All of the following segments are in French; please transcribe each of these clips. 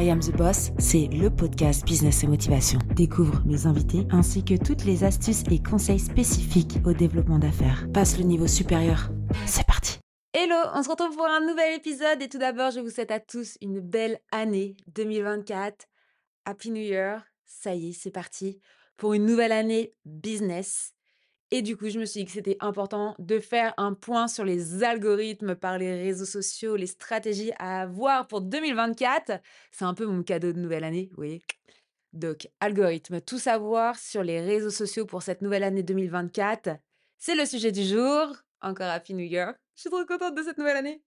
I Am the Boss, c'est le podcast Business et Motivation. Découvre mes invités ainsi que toutes les astuces et conseils spécifiques au développement d'affaires. Passe le niveau supérieur. C'est parti. Hello, on se retrouve pour un nouvel épisode et tout d'abord, je vous souhaite à tous une belle année 2024. Happy New Year. Ça y est, c'est parti pour une nouvelle année business. Et du coup, je me suis dit que c'était important de faire un point sur les algorithmes par les réseaux sociaux, les stratégies à avoir pour 2024. C'est un peu mon cadeau de nouvelle année, vous voyez. Donc, algorithmes, tout savoir sur les réseaux sociaux pour cette nouvelle année 2024. C'est le sujet du jour. Encore Happy New Year. Je suis trop contente de cette nouvelle année.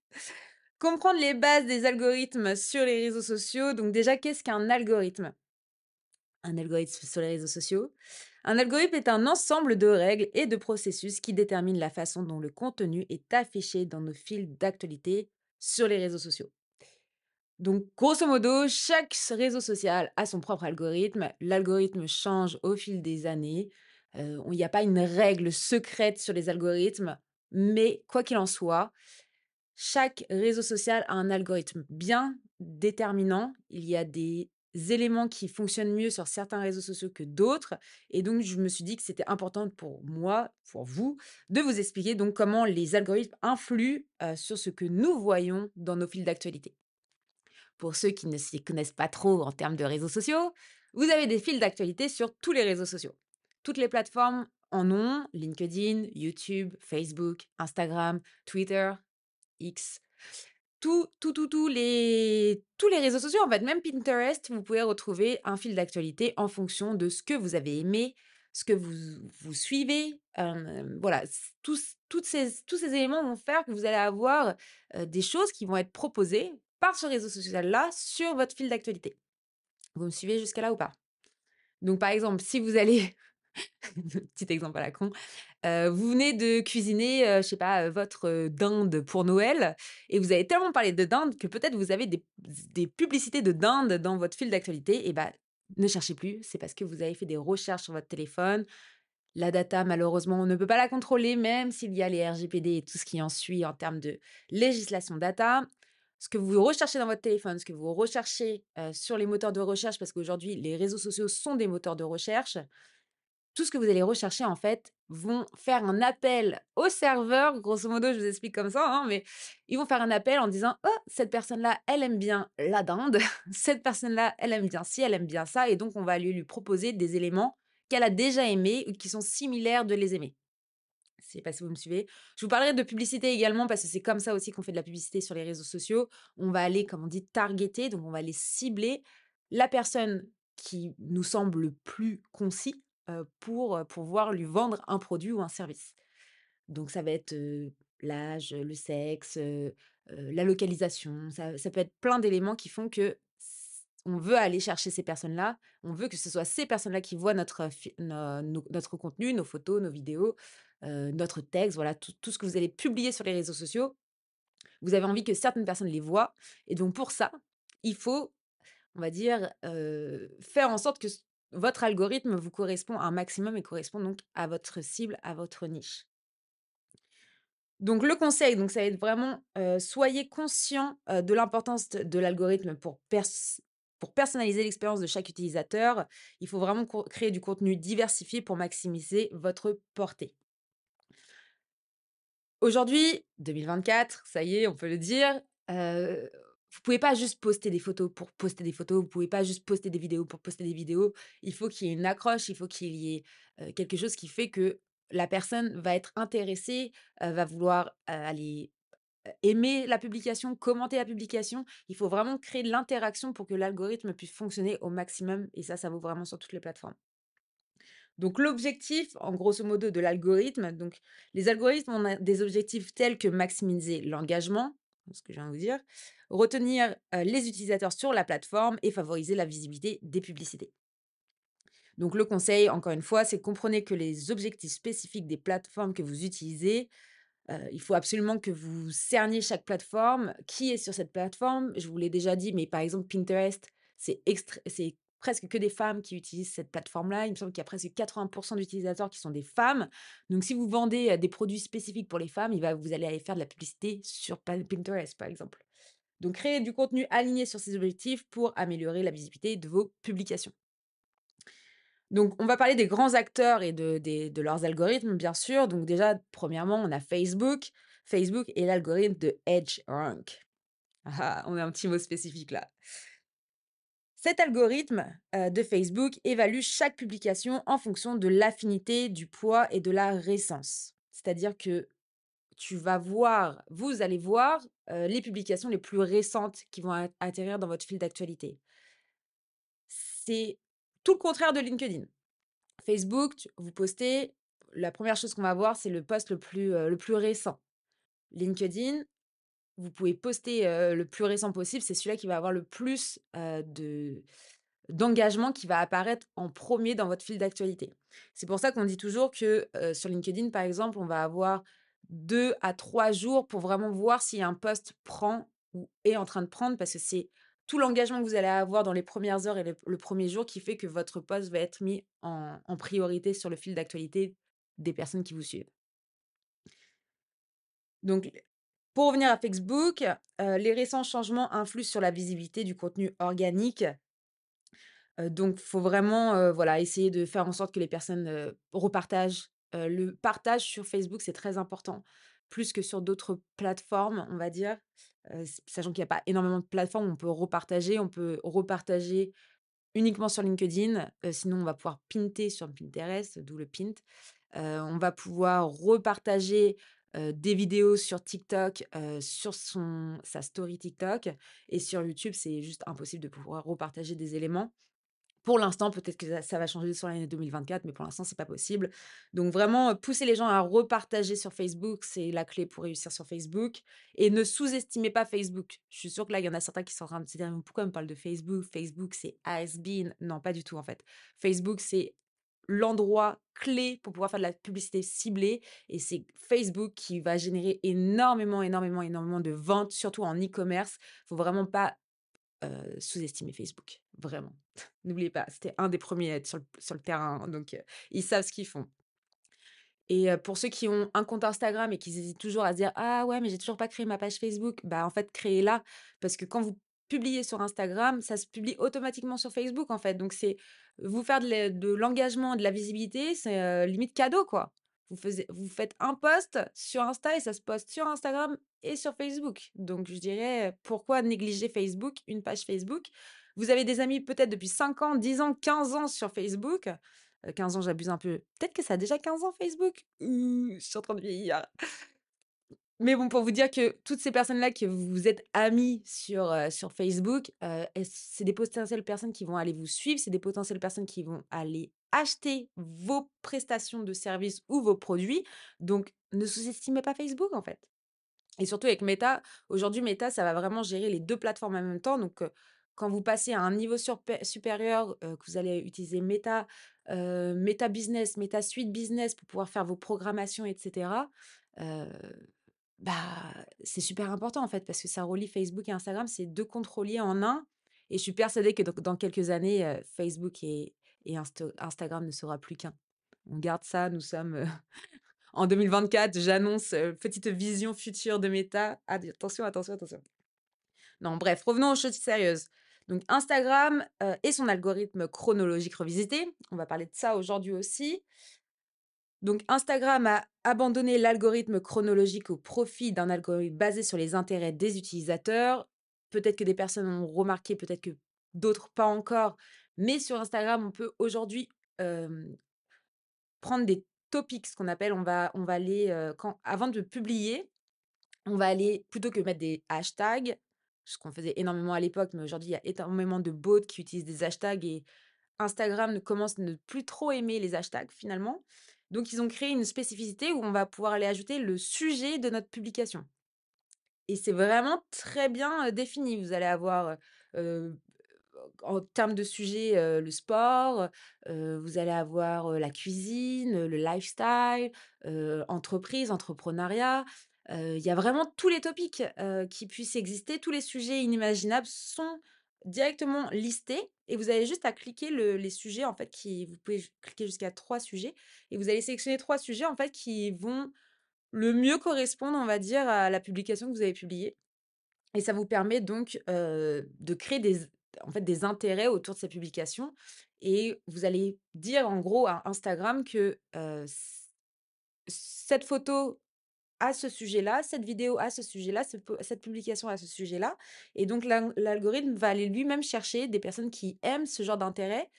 Comprendre les bases des algorithmes sur les réseaux sociaux. Donc déjà, qu'est-ce qu'un algorithme? Un algorithme sur les réseaux sociaux. Un algorithme est un ensemble de règles et de processus qui déterminent la façon dont le contenu est affiché dans nos fils d'actualité sur les réseaux sociaux. Donc, grosso modo, chaque réseau social a son propre algorithme. L'algorithme change au fil des années. Il n'y a pas une règle secrète sur les algorithmes, mais quoi qu'il en soit, chaque réseau social a un algorithme bien déterminant. Il y a des éléments qui fonctionnent mieux sur certains réseaux sociaux que d'autres. Et donc, je me suis dit que c'était important pour moi, pour vous, de vous expliquer donc comment les algorithmes influent sur ce que nous voyons dans nos fils d'actualité. Pour ceux qui ne s'y connaissent pas trop en termes de réseaux sociaux, vous avez des fils d'actualité sur tous les réseaux sociaux. Toutes les plateformes en ont, LinkedIn, YouTube, Facebook, Instagram, Twitter, X tout, tout, tout, tout les, tous les réseaux sociaux, en fait, même Pinterest, vous pouvez retrouver un fil d'actualité en fonction de ce que vous avez aimé, ce que vous, vous suivez. voilà, tous, toutes ces, tous ces éléments vont faire que vous allez avoir des choses qui vont être proposées par ce réseau social-là sur votre fil d'actualité. Vous me suivez jusqu'à là ou pas? Donc, par exemple, si vous allez Petit exemple à la con. vous venez de cuisiner, je sais pas, votre dinde pour Noël et vous avez tellement parlé de dinde que peut-être vous avez des, des publicités de dinde dans votre fil d'actualité. Et bah, ne cherchez plus, c'est parce que vous avez fait des recherches sur votre téléphone. La data, malheureusement, on ne peut pas la contrôler, même s'il y a les RGPD et tout ce qui en suit en termes de législation data. Ce que vous recherchez dans votre téléphone, ce que vous recherchez sur les moteurs de recherche, parce qu'aujourd'hui, les réseaux sociaux sont des moteurs de recherche, tout ce que vous allez rechercher, en fait, vont faire un appel au serveur. Grosso modo, je vous explique comme ça, hein, mais ils vont faire un appel en disant Oh, cette personne-là, elle aime bien la dinde. Cette personne-là, elle aime bien ci, elle aime bien ça. Et donc, on va lui, lui proposer des éléments qu'elle a déjà aimés ou qui sont similaires de les aimer. Je sais pas si vous me suivez. Je vous parlerai de publicité également parce que c'est comme ça aussi qu'on fait de la publicité sur les réseaux sociaux. On va aller, comme on dit, targeter, donc on va aller cibler la personne qui nous semble le plus concis pour pouvoir lui vendre un produit ou un service. Donc ça va être l'âge, le sexe, la localisation, ça, ça peut être plein d'éléments qui font que on veut aller chercher ces personnes-là, on veut que ce soit ces personnes-là qui voient notre, notre contenu, nos photos, nos vidéos, notre texte, voilà, tout, tout, ce que vous allez publier sur les réseaux sociaux. Vous avez envie que certaines personnes les voient. Et donc pour ça, il faut, on va dire, faire en sorte que votre algorithme vous correspond un maximum et correspond donc à votre cible, à votre niche. Donc le conseil, donc ça va être vraiment soyez conscient de l'importance de l'algorithme pour, pour personnaliser l'expérience de chaque utilisateur. Il faut vraiment créer du contenu diversifié pour maximiser votre portée. Aujourd'hui, 2024, ça y est, on peut le dire, vous pouvez pas juste poster des photos pour poster des photos, vous pouvez pas juste poster des vidéos pour poster des vidéos. Il faut qu'il y ait une accroche, il faut qu'il y ait quelque chose qui fait que la personne va être intéressée, va vouloir aller aimer la publication, commenter la publication. Il faut vraiment créer de l'interaction pour que l'algorithme puisse fonctionner au maximum et ça, ça vaut vraiment sur toutes les plateformes. Donc l'objectif, en grosso modo, de l'algorithme, donc les algorithmes ont des objectifs tels que maximiser l'engagement, ce que je viens de vous dire, retenir les utilisateurs sur la plateforme et favoriser la visibilité des publicités. Donc le conseil, encore une fois, c'est comprenez que les objectifs spécifiques des plateformes que vous utilisez, il faut absolument que vous cerniez chaque plateforme, qui est sur cette plateforme. Je vous l'ai déjà dit, mais par exemple Pinterest, c'est presque que des femmes qui utilisent cette plateforme-là. Il me semble qu'il y a presque 80% d'utilisateurs qui sont des femmes. Donc, si vous vendez des produits spécifiques pour les femmes, il va, vous allez aller faire de la publicité sur Pinterest, par exemple. Donc, créer du contenu aligné sur ces objectifs pour améliorer la visibilité de vos publications. Donc, on va parler des grands acteurs et de, leurs algorithmes, bien sûr. Donc, déjà, premièrement, on a Facebook. Facebook et l'algorithme de EdgeRank. Ah, on a un petit mot spécifique là. Cet algorithme euh, de Facebook évalue chaque publication en fonction de l'affinité, du poids et de la récence. C'est-à-dire que tu vas voir, vous allez voir euh, les publications les plus récentes qui vont atterrir dans votre fil d'actualité. C'est tout le contraire de LinkedIn. Facebook, vous postez, la première chose qu'on va voir, c'est le post le plus, euh, le plus récent. LinkedIn, vous pouvez poster le plus récent possible, c'est celui-là qui va avoir le plus de d'engagement qui va apparaître en premier dans votre fil d'actualité. C'est pour ça qu'on dit toujours que sur LinkedIn, par exemple, on va avoir deux à trois jours pour vraiment voir si un post prend ou est en train de prendre, parce que c'est tout l'engagement que vous allez avoir dans les premières heures et le, premier jour qui fait que votre post va être mis en, en priorité sur le fil d'actualité des personnes qui vous suivent. Donc, pour revenir à Facebook, euh, les récents changements influent sur la visibilité du contenu organique Heu, donc faut vraiment, voilà, essayer de faire en sorte que les personnes, repartagent. Le partage sur Facebook, c'est très important, plus que sur d'autres plateformes, on va dire. Sachant qu'il y a pas énormément de plateformes on peut repartager. On peut repartager uniquement sur LinkedIn, sinon on va pouvoir pinter sur Pinterest, d'où le pint. On va pouvoir repartager, des vidéos sur TikTok, sur son sa story TikTok et sur YouTube, c'est juste impossible de pouvoir repartager des éléments. Pour l'instant, peut-être que ça va changer sur l'année 2024, mais pour l'instant, c'est pas possible. Donc vraiment, pousser les gens à repartager sur Facebook, c'est la clé pour réussir sur Facebook et ne sous-estimez pas Facebook. Je suis sûre que là, il y en a certains qui sont en train de se dire: «Mais pourquoi on parle de Facebook? Facebook, c'est has been». Non, pas du tout, en fait. Facebook, c'est l'endroit clé pour pouvoir faire de la publicité ciblée et c'est Facebook qui va générer énormément, énormément, énormément de ventes, surtout en e-commerce. Faut vraiment pas sous-estimer Facebook, vraiment. N'oubliez pas, c'était un des premiers à être sur le sur le terrain, donc ils savent ce qu'ils font et pour ceux qui ont un compte Instagram et qui hésitent toujours à se dire: «Ah ouais, mais j'ai toujours pas créé ma page Facebook», bah, en fait, créez-la parce que quand vous publiez sur Instagram, ça se publie automatiquement sur Facebook, en fait, donc c'est vous faire de l'e de l'engagement, de la visibilité, c'est, heu, limite cadeau, quoi. Vous faites un post sur Insta et ça se poste sur Instagram et sur Facebook, donc je dirais, pourquoi négliger Facebook, une page Facebook? Vous avez des amis peut-être depuis 5 ans, 10 ans, 15 ans sur Facebook, Heu, 15 ans, j'abuse un peu. Peut-être que ça a déjà 15 ans Facebook? Ouh, je suis en train de vieillir. Mais bon, pour vous dire que toutes ces personnes-là que vous êtes amis sur, heu, sur Facebook, elles c'est des potentielles personnes qui vont aller vous suivre, c'est des potentielles personnes qui vont aller acheter vos prestations de services ou vos produits? Donc ne sous-estimez pas Facebook, en fait. Et surtout avec Meta, aujourd'hui Meta, ça va vraiment gérer les 2 plateformes en même temps. Donc, heu, quand vous passez à un niveau supérieur, que vous allez utiliser Meta, Meta Business, Meta Suite Business pour pouvoir faire vos programmations et cetera, heu, bah, c'est super important en fait parce que ça relie Facebook et Instagram, c'est 2 comptes reliés en un et je suis persuadée que dans quelques années, Facebook et et Instagram ne sera plus qu'un. On garde ça, nous sommes, en 2024, j'annonce, petite vision future de Meta. Ah attention, attention, attention. Non, bref, revenons aux choses sérieuses. Donc Instagram, et son algorithme chronologique revisité. On va parler de ça aujourd'hui aussi. Donc Instagram a abandonné l'algorithme chronologique au profit d'un algorithme basé sur les intérêts des utilisateurs. Peut-être que des personnes ont remarqué, peut-être que d'autres pas encore, mais sur Instagram, on peut aujourd'hui, prendre des topics, ce qu'on appelle, on va aller, avant de publier, on va aller plutôt que mettre des hashtags, ce qu'on faisait énormément à l'époque, mais aujourd'hui, il y a énormément de bots qui utilisent des hashtags et Instagram commence à ne plus trop aimer les hashtags finalement. Donc ils ont créé une spécificité où on va pouvoir aller ajouter le sujet de notre publication et c'est vraiment très bien, défini. Vous allez avoir, en termes de sujet, le sport, vous allez avoir, la cuisine, le lifestyle, entreprise, entrepreneuriat. Il y a vraiment tous les topics, qui puissent exister. Tous les sujets inimaginables sont directement listés et vous avez juste à cliquer le les sujets, en fait, qui vous pouvez cliquer jusqu'à 3 sujets et vous allez sélectionner 3 sujets, en fait, qui vont le mieux correspondre, on va dire, à la publication que vous avez publiée Et ça vous permet donc, de créer des en fait, des intérêts autour de ces publications et vous allez dire en gros à Instagram que, cette photo à ce sujet-là, cette vidéo à ce sujet-là, cette publication à ce sujet-là et donc l'al l'algorithme va aller lui-même chercher des personnes qui aiment ce genre d'intérêt,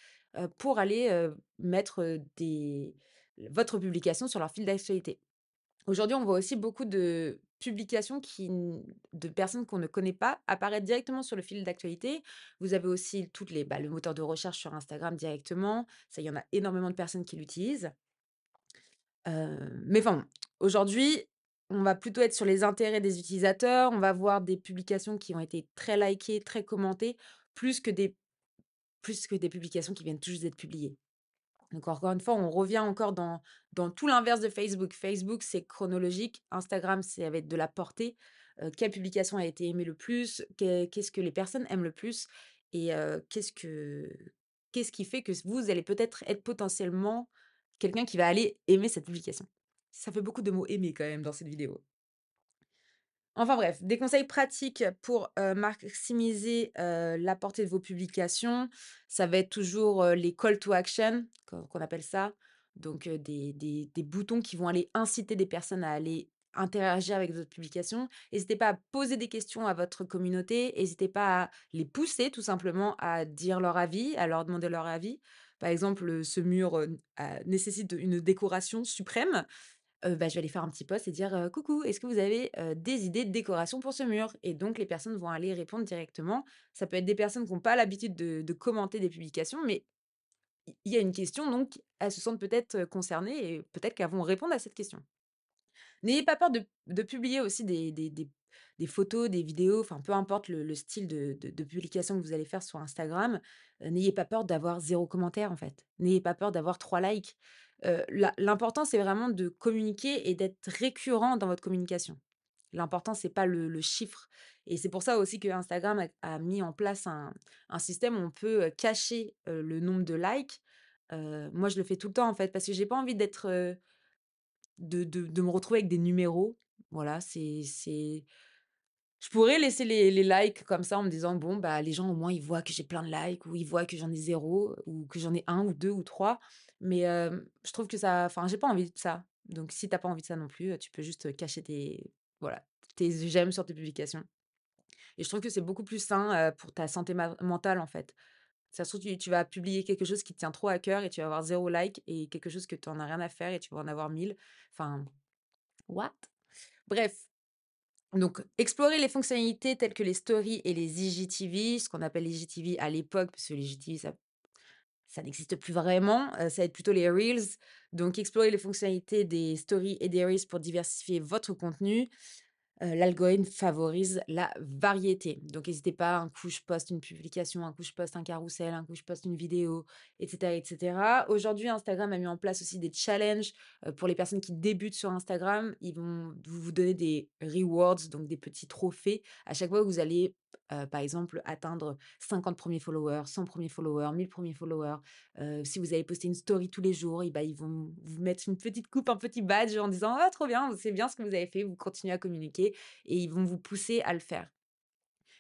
pour aller, mettre, votre publication sur leur fil d'actualité. Aujourd'hui, on voit aussi beaucoup de publications qui de personnes qu'on ne connaît pas apparaître directement sur le fil d'actualité. Vous avez aussi toutes les bah, le moteur de recherche sur Instagram directement, ça, il y en a énormément de personnes qui l'utilisent. Mais enfin, aujourd'hui, on va plutôt être sur les intérêts des utilisateurs, on va voir des publications qui ont été très likées, très commentées, plus que des plus que des publications qui viennent tout juste d'être publiées. Donc encore une fois, on revient encore dans tout l'inverse de Facebook. Facebook, c'est chronologique, Instagram, c'est avec de la portée. Heu, quelle publication a été aimée le plus? Qu'est qu'est-ce que les personnes aiment le plus? Et heu, qu'est-ce que qu'est-ce qui fait que vous allez peut-être être potentiellement quelqu'un qui va aller aimer cette publication? Ça fait beaucoup de mots «aimer» quand même dans cette vidéo. Enfin bref, des conseils pratiques pour, maximiser, la portée de vos publications, ça va être toujours, les call to action qu'on appelle ça. Donc, des des des boutons qui vont aller inciter des personnes à aller interagir avec votre publication. Hésitez pas à poser des questions à votre communauté, hésitez pas à les pousser tout simplement à dire leur avis, à leur demander leur avis. Par exemple, ce mur, a nécessite une décoration suprême. Bah, je vais aller faire un petit post et dire, «Coucou, est-ce que vous avez, des idées de décoration pour ce mur?» et donc les personnes vont aller répondre directement. Ça peut être des personnes qui ont pas l'habitude de commenter des publications, mais il y a une question donc elles se sentent peut-être, concernées et peut-être qu'elles vont répondre à cette question. N'ayez pas peur de publier aussi des des photos, des vidéos, enfin peu importe le le style de de publication que vous allez faire sur Instagram. N'ayez pas peur d'avoir 0 commentaire en fait. N'ayez pas peur d'avoir 3 likes. L'important, c'est vraiment de communiquer et d'être récurrent dans votre communication. L'important, c'est pas le chiffre et c'est pour ça aussi qu'Instagram a a mis en place un système où on peut, cacher, le nombre de likes. Moi, je le fais tout le temps en fait, parce que j'ai pas envie d'être, de de me retrouver avec des numéros. Voilà, c'est je pourrais laisser les les likes comme ça en me disant: «Bon, bah, les gens au moins ils voient que j'ai plein de likes ou ils voient que j'en ai 0 ou que j'en ai 1 ou 2 ou 3». Mais, je trouve que ça enfin, j'ai pas envie de ça. Donc si tu as pas envie de ça non plus, tu peux juste, cacher tes voilà, tes j'aime sur tes publications et je trouve que c'est beaucoup plus sain, pour ta santé mentale en fait. Ça se trouve, tu tu vas publier quelque chose qui te tient trop à cœur et tu vas avoir 0 like et quelque chose que tu en as rien à faire et tu vas en avoir 1000. Enfin, what? Bref, donc explorer les fonctionnalités telles que les stories et les IGTV, ce qu'on appelle IGTV à l'époque, parce que les IGTV ça ça n'existe plus vraiment, heu, ça va être plutôt les reels. Donc explorer les fonctionnalités des stories et des reels pour diversifier votre contenu. L'algorithme favorise la variété. Donc hésitez pas, un coup je poste une publication, un coup je poste un carrousel, un coup je poste une vidéo et cetera et cetera. Aujourd'hui, Instagram a mis en place aussi des challenges, pour les personnes qui débutent sur Instagram. Ils vont vous donner des rewards, donc des petits trophées à chaque fois que vous allez, heu, par exemple atteindre 50 1ers followers, 100 1ers followers, 1000 1ers followers. Heu, si vous avez posté une story tous les jours et bah, ils vont vous mettre une petite coupe, un petit badge en disant: «Ah trop bien, c'est bien ce que vous avez fait, vous continuez à communiquer» et ils vont vous pousser à le faire.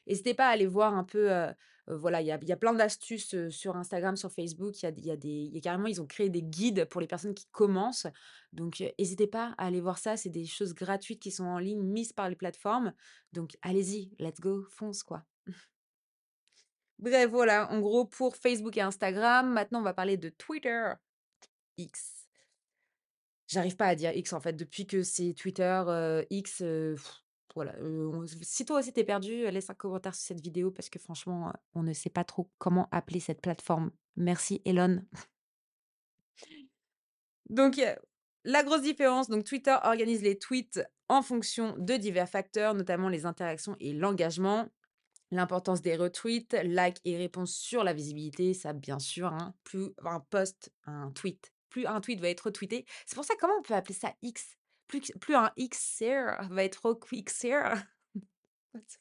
Hésitez pas à aller voir un peu, heu voilà, il y a y a plein d'astuces, sur Instagram, sur Facebook. Il y a y a des y a carrément ils ont créé des guides pour les personnes qui commencent. Donc, heu, hésitez pas à aller voir ça, c'est des choses gratuites qui sont en ligne, mises par les plateformes. Donc allez-y, let's go, fonce quoi. Bref, voilà, en gros pour Facebook et Instagram. Maintenant, on va parler de Twitter, X. J'arrive pas à dire X en fait, depuis que c'est Twitter, X, si toi aussi tu es perdu, laisse un commentaire sur cette vidéo parce que franchement, on ne sait pas trop comment appeler cette plateforme. Merci Elon. Donc, la grosse différence, donc Twitter organise les tweets en fonction de divers facteurs, notamment les interactions et l'engagement. L'importance des retweets, likes et réponses sur la visibilité, ça bien sûr, hein. Plus un post, un tweet, plus un tweet va être retweeté. C'est pour ça, comment on peut appeler ça X? Plus plus un Xer va être the f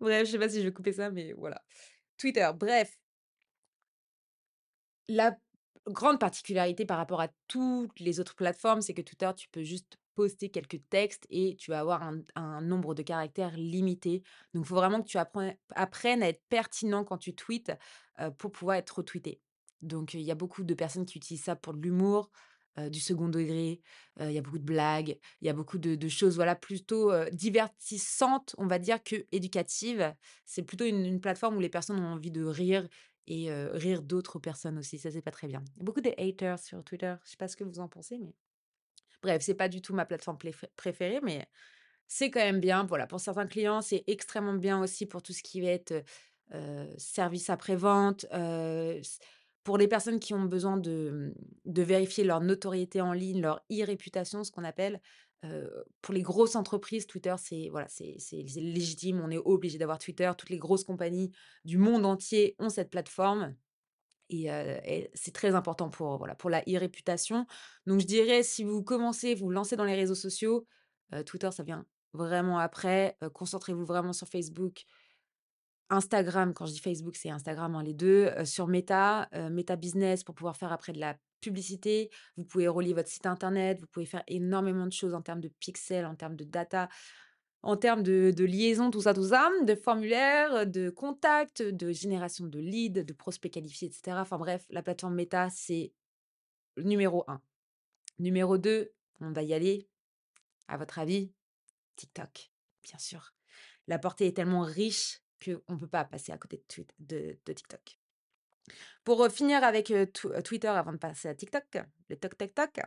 bref, je sais pas si je vais couper ça, mais voilà. Twitter, bref. La grande particularité par rapport à toutes les autres plateformes, c'est que Twitter, tu peux juste poster quelques textes et tu vas avoir un un nombre de caractères limité. Donc il faut vraiment que tu apprennes à être pertinent quand tu tweets, heu, pour pouvoir être retweeté. Donc il y a beaucoup de personnes qui utilisent ça pour de l'humour, heu, du second degré, heu, il y a beaucoup de blagues, il y a beaucoup de choses, voilà, plutôt, heu, divertissantes, on va dire, qu'éducatives. C'est plutôt une plateforme où les personnes ont envie de rire et rire d'autres personnes aussi, ça, c'est pas très bien. Beaucoup de haters sur Twitter, je sais pas ce que vous en pensez, mais bref, c'est pas du tout ma plateforme préférée, mais c'est quand même bien. Voilà, pour certains clients, c'est extrêmement bien aussi pour tout ce qui va être, service après-vente, pour les personnes qui ont besoin de, mmh, de vérifier leur notoriété en ligne, leur e-réputation, ce qu'on appelle. Pour les grosses entreprises, Twitter, c'est voilà, légitime, on est obligé d'avoir Twitter. Toutes les grosses compagnies du monde entier ont cette plateforme et c'est très important pour, voilà, pour la e-réputation. Donc je dirais, si vous commencez, vous lancez dans les réseaux sociaux, Twitter, ça vient vraiment après. Concentrez-vous vraiment sur Facebook. Instagram, quand je dis Facebook, c'est Instagram, hein, les 2, heu, sur Meta, heu, Meta Business pour pouvoir faire après de la publicité. Vous pouvez relier votre site internet, vous pouvez faire énormément de choses en termes de pixels, en termes de data, en termes de de liaison, tout ça, tout ça, de formulaires, de contacts, de génération de leads, de prospects qualifiés et cetera. Enfin bref, la plateforme Meta, c'est numéro 1. Numéro 2, on va y aller. À votre avis? TikTok, bien sûr. La portée est tellement riche qu'on peut pas passer à côté de de TikTok. Pour, finir avec, Twitter avant de passer à TikTok, le toc toc toc.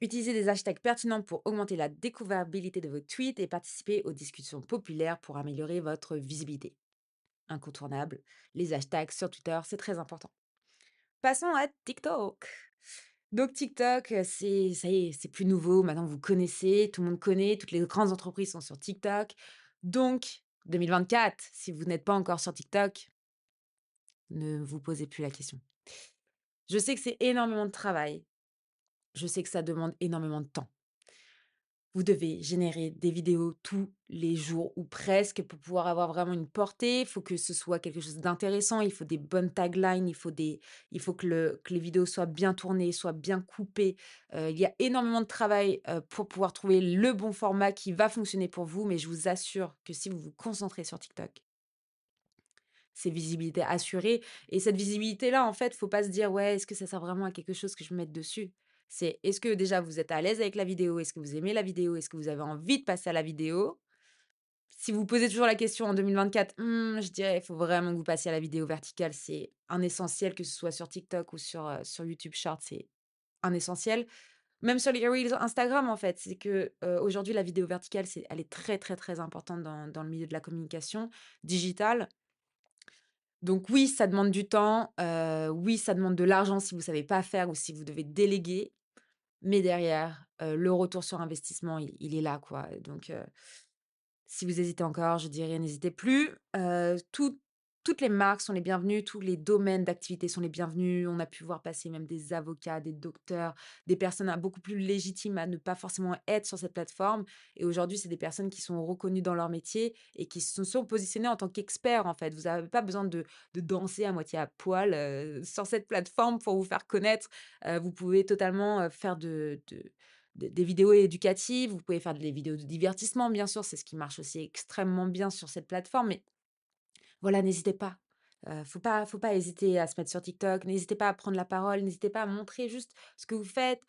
Utilisez des hashtags pertinents pour augmenter la découvrabilité de vos tweets et participer aux discussions populaires pour améliorer votre visibilité. Incontournable, les hashtags sur Twitter, c'est très important. Passons à TikTok. Donc TikTok, c'est ça y est, c'est plus nouveau. Maintenant, vous connaissez, tout le monde connaît, toutes les grandes entreprises sont sur TikTok. Donc 2024, si vous n'êtes pas encore sur TikTok ne vous posez plus la question. Je sais que c'est énormément de travail. Je sais que ça demande énormément de temps. Vous devez générer des vidéos tous les jours ou presque pour pouvoir avoir vraiment une portée. Il faut que ce soit quelque chose d'intéressant, il faut des bonnes taglines, il faut que le que les vidéos soient bien tournées, soient bien coupées. Heu, il y a énormément de travail, heu, pour pouvoir trouver le bon format qui va fonctionner pour vous, mais je vous assure que si vous vous concentrez sur TikTok c'est visibilité assurée et cette visibilité-là, en fait, faut pas se dire: «Ouais, est-ce que ça sert vraiment à quelque chose que je me mette dessus?» C'est est-ce que déjà vous êtes à l'aise avec la vidéo? Est-ce que vous aimez la vidéo? Est-ce que vous avez envie de passer à la vidéo? Si vous posez toujours la question en 2024, mmh, je dirais, il faut vraiment que vous passiez à la vidéo verticale. C'est un essentiel, que ce soit sur TikTok ou sur, sur YouTube Short, c'est un essentiel. Même sur les Instagram, en fait, c'est que, aujourd'hui, la vidéo verticale, c'est elle est très, très, très importante dans dans le milieu de la communication digitale. Donc oui, ça demande du temps, oui, ça demande de l'argent si vous savez pas faire ou si vous devez déléguer, mais derrière, le retour sur investissement, il est là, quoi, donc si vous hésitez encore, je dirais n'hésitez plus. Toutes toutes les marques sont les bienvenues, tous les domaines d'activité sont les bienvenus. On a pu voir passer même des avocats, des docteurs, des personnes à beaucoup plus légitimes à ne pas forcément être sur cette plateforme et aujourd'hui, c'est des personnes qui sont reconnues dans leur métier et qui se sont positionnées en tant qu'experts, en fait. Vous avez pas besoin de danser à moitié à poil, sur cette plateforme pour vous faire connaître. Vous pouvez totalement, faire de de de des vidéos éducatives, vous pouvez faire des vidéos de divertissement, bien sûr, c'est ce qui marche aussi extrêmement bien sur cette plateforme, mais voilà, n'hésitez pas. Heu, faut pas faut pas hésiter à se mettre sur TikTok, n'hésitez pas à prendre la parole, n'hésitez pas à montrer juste ce que vous faites.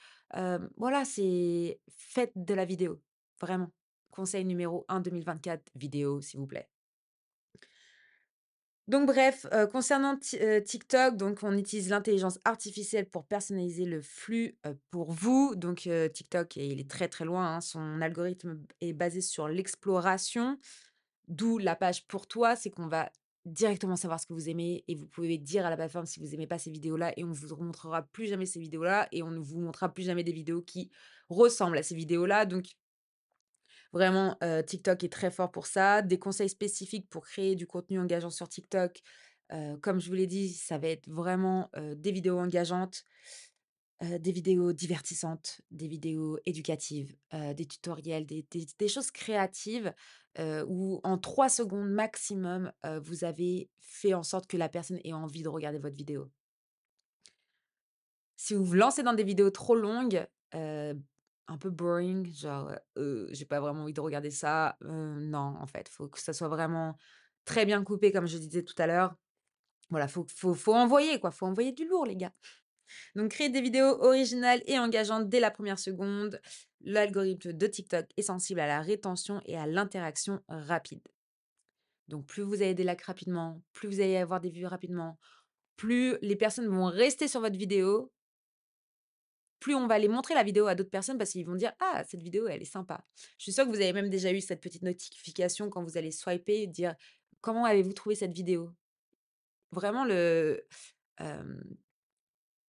Voilà, c'est faites de la vidéo, vraiment. Conseil numéro 1 2024, vidéo, s'il vous plaît. Donc bref, heu, concernant heu, TikTok, donc on utilise l'intelligence artificielle pour personnaliser le flux, pour vous. Donc TikTok, il est très, très loin, hein. Son algorithme est basé sur l'exploration, d'où la page pour toi. C'est qu'on va directement savoir ce que vous aimez et vous pouvez dire à la plateforme si vous aimez pas ces vidéos-là et on vous remontrera plus jamais ces vidéos-là et on ne vous montrera plus jamais des vidéos qui ressemblent à ces vidéos-là. Donc Vraiment, heu, TikTok est très fort pour ça. Des conseils spécifiques pour créer du contenu engageant sur TikTok, heu, comme je vous l'ai dit, ça va être vraiment, heu, des vidéos engageantes, des vidéos divertissantes, des vidéos éducatives, des tutoriels, des choses créatives, où en 3 secondes maximum, vous avez fait en sorte que la personne ait envie de regarder votre vidéo. Si vous vous lancez dans des vidéos trop longues, un peu boring, genre, j'ai pas vraiment envie de regarder ça, non, en fait, faut que ça soit vraiment très bien coupé comme je disais tout à l'heure. Voilà, faut faut envoyer quoi, faut envoyer du lourd les gars. Donc créer des vidéos originales et engageantes dès la première seconde. L'algorithme de TikTok est sensible à la rétention et à l'interaction rapide. Donc plus vous avez des likes rapidement, plus vous allez avoir des vues rapidement, plus les personnes vont rester sur votre vidéo, plus on va aller montrer la vidéo à d'autres personnes parce qu'ils vont dire: «Ah, cette vidéo, elle est sympa». Je suis sûre que vous avez même déjà eu cette petite notification quand vous allez swiper, dire: «Comment avez-vous trouvé cette vidéo?» Vraiment le,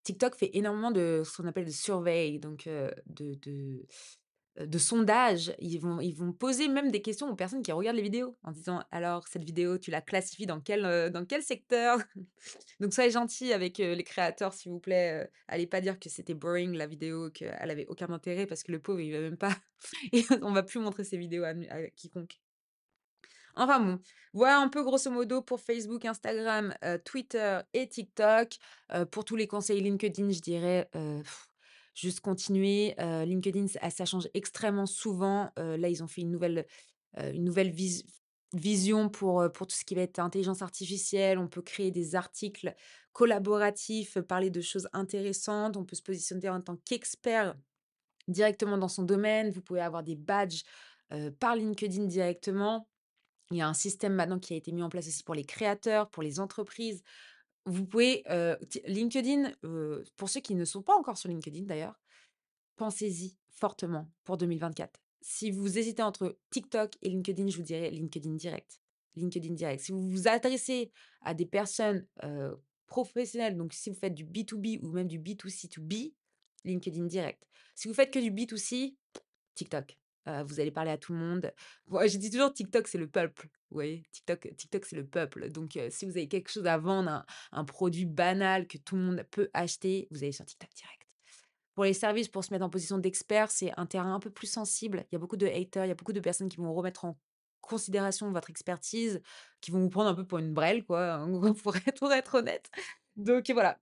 TikTok fait énormément de ce qu'on appelle de surveille, donc de de. Ils vont ils vont poser même des questions aux personnes qui regardent les vidéos en disant: «Alors cette vidéo, tu la classifies dans quel, dans quel secteur?» donc soyez gentils avec, les créateurs s'il vous plaît, allez pas dire que c'était boring la vidéo, qu'elle avait aucun intérêt parce que le pauvre il va même pas et on va plus montrer ses vidéos à quiconque. Enfin bon, voilà un peu grosso modo pour Facebook, Instagram, heu, Twitter et TikTok. Heu, pour tous les conseils LinkedIn, je dirais, heu, juste continuer. LinkedIn, ça change extrêmement souvent. Là, ils ont fait une nouvelle, une nouvelle vis vision pour, pour tout ce qui va être intelligence artificielle. On peut créer des articles collaboratifs, parler de choses intéressantes. On peut se positionner en tant qu'expert directement dans son domaine. Vous pouvez avoir des badges, par LinkedIn directement. Il y a un système maintenant qui a été mis en place aussi pour les créateurs, pour les entreprises. Vous pouvez, LinkedIn, pour ceux qui ne sont pas encore sur LinkedIn d'ailleurs, pensez-y fortement pour 2024. Si vous hésitez entre TikTok et LinkedIn, je vous dirais LinkedIn direct. LinkedIn direct. Si vous vous adressez à des personnes, professionnelles, donc si vous faites du B2B ou même du B2C2B, LinkedIn direct. Si vous faites que du B2C, TikTok. Vous allez parler à tout le monde. Moi, je dis toujours TikTok, c'est le peuple, vous voyez? TikTok TikTok, c'est le peuple. Donc, heu, si vous avez quelque chose à vendre, un produit banal que tout le monde peut acheter, vous allez sur TikTok direct. Pour les services, pour se mettre en position d'expert, c'est un terrain un peu plus sensible. Il y a beaucoup de haters, il y a beaucoup de personnes qui vont remettre en considération votre expertise, qui vont vous prendre un peu pour une brêle, quoi, gros, pour être être honnête. Donc voilà,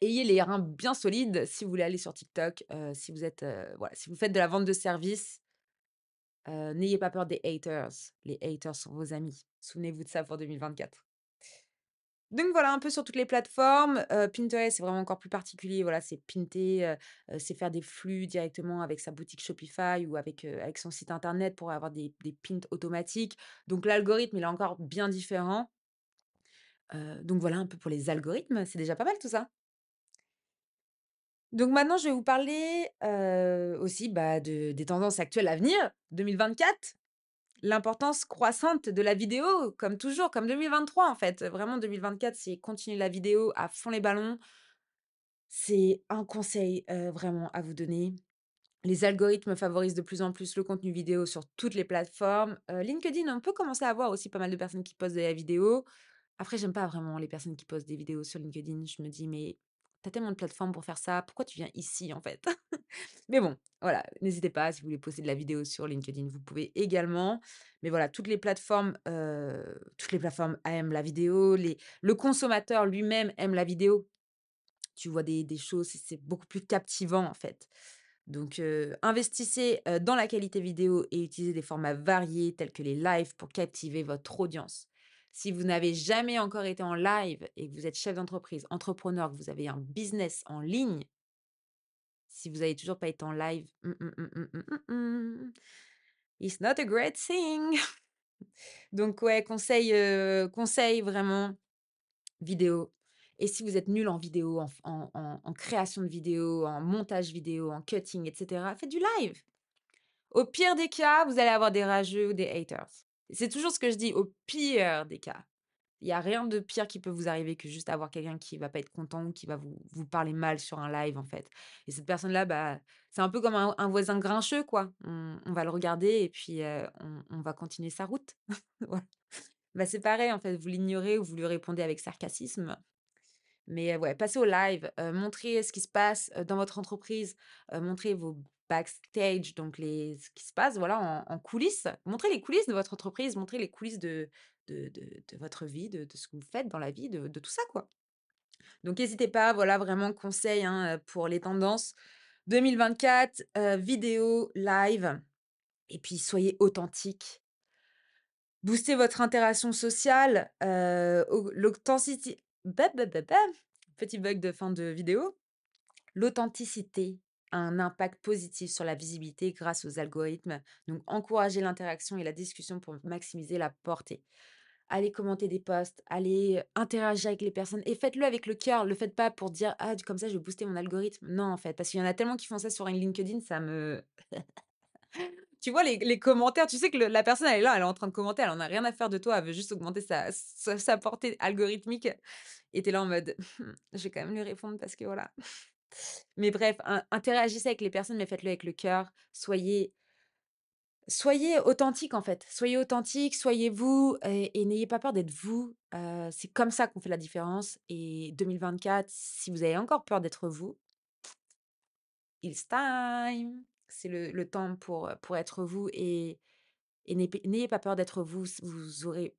ayez les reins bien solides si vous voulez aller sur TikTok, heu, si vous êtes, heu, voilà, si vous faites de la vente de services, Heu, n'ayez pas peur des haters. Les haters sont vos amis. Souvenez-vous de ça pour 2024. Donc voilà, un peu sur toutes les plateformes. Heu, Pinterest, c'est vraiment encore plus particulier. Voilà, c'est pinter, heu, c'est faire des flux directement avec sa boutique Shopify ou avec, avec son site internet pour avoir des des pins automatiques. Donc l'algorithme, il est encore bien différent. Donc voilà un peu pour les algorithmes, c'est déjà pas mal tout ça. Donc maintenant, je vais vous parler, aussi, bah, de des tendances actuelles à venir, 2024. L'importance croissante de la vidéo, comme toujours, comme 2023 en fait. Vraiment 2024, c'est continuer la vidéo à fond les ballons. C'est un conseil, vraiment à vous donner. Les algorithmes favorisent de plus en plus le contenu vidéo sur toutes les plateformes. LinkedIn, on peut commencer à voir aussi pas mal de personnes qui postent de la vidéo. Après, j'aime pas vraiment les personnes qui postent des vidéos sur LinkedIn. Je me dis: «Mais tu as tellement de plateformes pour faire ça, pourquoi tu viens ici en fait?» Mais bon, voilà, n'hésitez pas, si vous voulez poster de la vidéo sur LinkedIn, vous pouvez également. Mais voilà, toutes les plateformes, heu, toutes les plateformes aiment la vidéo, le consommateur lui-même aime la vidéo. Tu vois des choses, c'est beaucoup plus captivant, en fait. Donc, heu, investissez, heu, dans la qualité vidéo et utilisez des formats variés tels que les lives pour captiver votre audience. Si vous n'avez jamais encore été en live et que vous êtes chef d'entreprise, entrepreneur, que vous avez un business en ligne, si vous avez toujours pas été en live, mmh, mmh, mmh, it's not a great thing. Donc ouais, conseil, heu, conseil vraiment, vidéo et si vous êtes nul en vidéo, en en création de vidéo, en montage vidéo, en cutting et cetera, faites du live. Au pire des cas, vous allez avoir des rageux ou des haters. C'est toujours ce que je dis, au pire des cas. Il y a rien de pire qui peut vous arriver que juste avoir quelqu'un qui va pas être content ou qui va vous vous parler mal sur un live, en fait et cette personne-là, bah, c'est un peu comme un voisin grincheux, quoi. On va le regarder et puis, on va continuer sa route. Bah, c'est pareil, en fait, vous l'ignorez ou vous lui répondez avec sarcasme mais ouais, passez au live, montrez ce qui se passe, dans votre entreprise, montrez vos backstage, donc les ce qui se passe, voilà, en coulisses. Montrez les coulisses de votre entreprise, montrez les coulisses de de votre vie, de ce que vous faites dans la vie, de tout ça, quoi. Donc n'hésitez pas, voilà, vraiment conseil, hein, pour les tendances. 2024, euh, vidéo, live, et puis soyez authentique. Boostez votre interaction sociale, euh, l'authenticité. Petit bug de fin de vidéo. L'authenticité un impact positif sur la visibilité grâce aux algorithmes. Donc, encouragez l'interaction et la discussion pour maximiser la portée. Allez commenter des posts, allez interagir avec les personnes et faites-le avec le cœur. Le faites pas pour dire ah comme ça je vais booster mon algorithme. Non en fait, parce qu'il y en a tellement qui font ça sur LinkedIn, ça me tu vois les, commentaires, tu sais que la personne elle est là, elle est en train de commenter, elle en a rien à faire de toi, elle veut juste augmenter sa, sa, portée algorithmique. Et es là en mode je vais quand même lui répondre parce que voilà. Mais bref, interagissez avec les personnes, mais faites-le avec le cœur. Soyez Soyez authentique en fait. Soyez authentique, soyez vous et, n'ayez pas peur d'être vous. c'est comme ça qu'on fait la différence. Et 2024, si vous avez encore peur d'être vous, it's time. C'est le, temps pour, pour être vous et, et n'ayez pas peur d'être vous. Vous aurez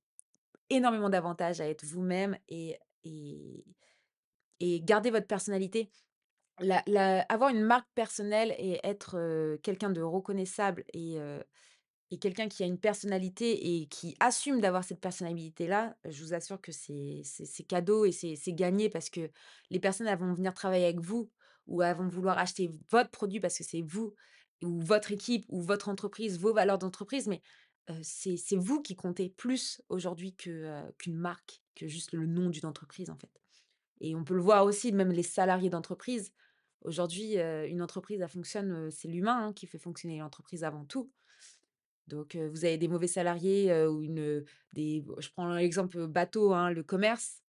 énormément d'avantages à être vous-même et, et, et garder votre personnalité. Avoir une marque personnelle et être quelqu'un de reconnaissable et, et quelqu'un qui a une personnalité et qui assume d'avoir cette personnalité-là, je vous assure que c'est cadeau et c'est gagné parce que les personnes vont venir travailler avec vous ou elles vont vouloir acheter votre produit parce que c'est vous ou votre équipe ou votre entreprise, vos valeurs d'entreprise, mais c'est vous qui comptez plus aujourd'hui qu'une marque, que juste le nom d'une entreprise en fait. Et on peut le voir aussi, même les salariés d'entreprise. Aujourd'hui, une entreprise, elle fonctionne, c'est l'humain hein, qui fait fonctionner l'entreprise avant tout. Donc, vous avez des mauvais salariés ou une, des, je prends l'exemple bateau, hein, le commerce.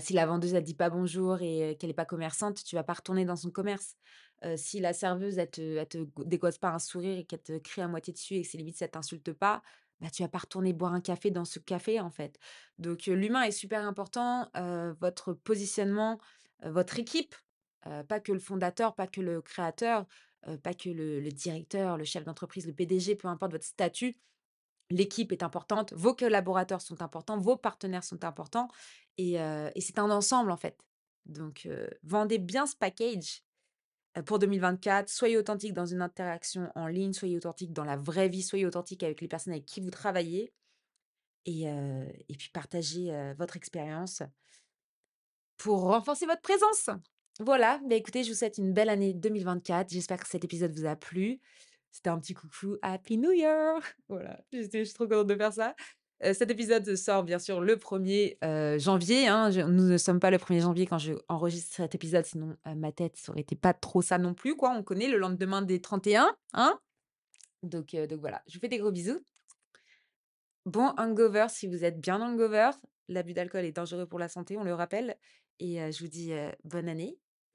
si la vendeuse ne dit pas bonjour et qu'elle n'est pas commerçante, tu vas pas retourner dans son commerce. si la serveuse, elle te, te dégosse pas un sourire et qu'elle te crie à moitié dessus et que c'est limite, ça t'insulte pas, bah, tu vas pas retourner boire un café dans ce café, en fait. Donc, l'humain est super important. votre positionnement, votre équipe, pas que le fondateur, pas que le créateur, pas que le, directeur, le chef d'entreprise, le PDG, peu importe votre statut, l'équipe est importante, vos collaborateurs sont importants, vos partenaires sont importants, et, c'est un ensemble en fait. Donc, vendez bien ce package pour 2024. Soyez authentique dans une interaction en ligne, soyez authentique dans la vraie vie, soyez authentique avec les personnes avec qui vous travaillez, et, puis partagez votre expérience pour renforcer votre présence. Voilà, bah, écoutez, je vous souhaite une belle année 2024. J'espère que cet épisode vous a plu. C'était un petit coucou Happy New Year! Voilà, je suis trop contente de faire ça. cet épisode sort bien sûr le 1er janvier. Hein. nous ne sommes pas le 1er janvier quand je enregistre cet épisode, sinon ma tête, ça été pas trop ça non plus. quoi. On connaît le lendemain des 31. Hein donc, donc voilà, je vous fais des gros bisous. Bon hangover si vous êtes bien hangover. L'abus d'alcool est dangereux pour la santé, on le rappelle. Et je vous dis bonne année